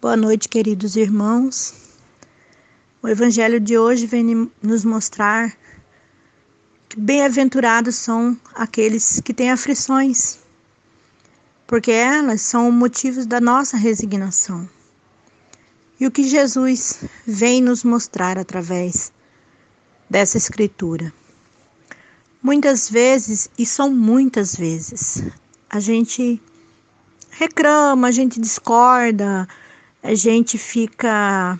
Boa noite, queridos irmãos. O Evangelho de hoje vem nos mostrar que bem-aventurados são aqueles que têm aflições, porque elas são motivos da nossa resignação. E o que Jesus vem nos mostrar através dessa Escritura. Muitas vezes, e são muitas vezes, a gente reclama, a gente discorda, a gente fica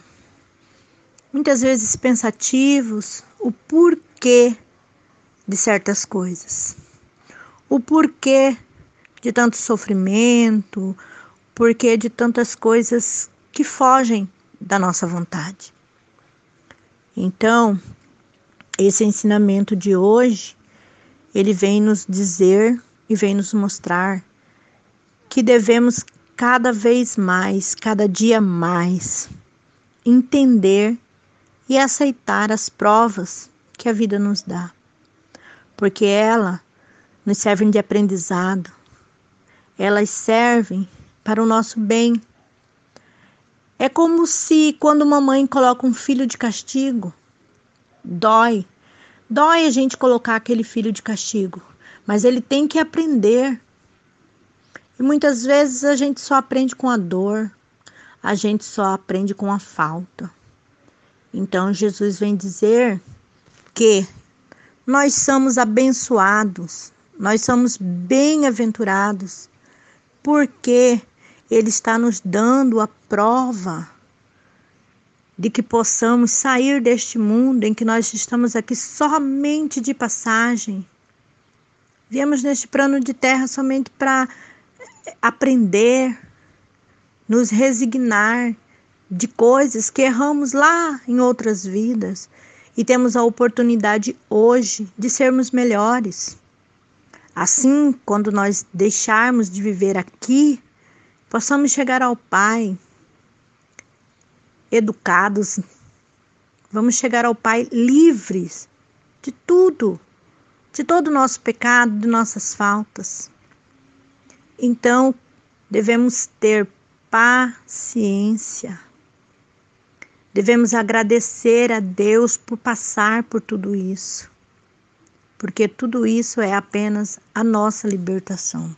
muitas vezes pensativos o porquê de certas coisas. O porquê de tanto sofrimento, porquê de tantas coisas que fogem da nossa vontade. Então, esse ensinamento de hoje, ele vem nos dizer e vem nos mostrar que devemos cada vez mais, cada dia mais, entender e aceitar as provas que a vida nos dá, porque ela nos servem de aprendizado, elas servem para o nosso bem. É como se quando uma mãe coloca um filho de castigo, dói. Dói a gente colocar aquele filho de castigo, mas ele tem que aprender e muitas vezes a gente só aprende com a dor, a gente só aprende com a falta. Então Jesus vem dizer que nós somos abençoados, nós somos bem-aventurados, porque Ele está nos dando a prova de que possamos sair deste mundo em que nós estamos aqui somente de passagem. Viemos neste plano de terra somente para aprender, nos resignar de coisas que erramos lá em outras vidas e temos a oportunidade hoje de sermos melhores. Assim, quando nós deixarmos de viver aqui, possamos chegar ao Pai educados, vamos chegar ao Pai livres de tudo, de todo o nosso pecado, de nossas faltas. Então, devemos ter paciência. Devemos agradecer a Deus por passar por tudo isso, porque tudo isso é apenas a nossa libertação.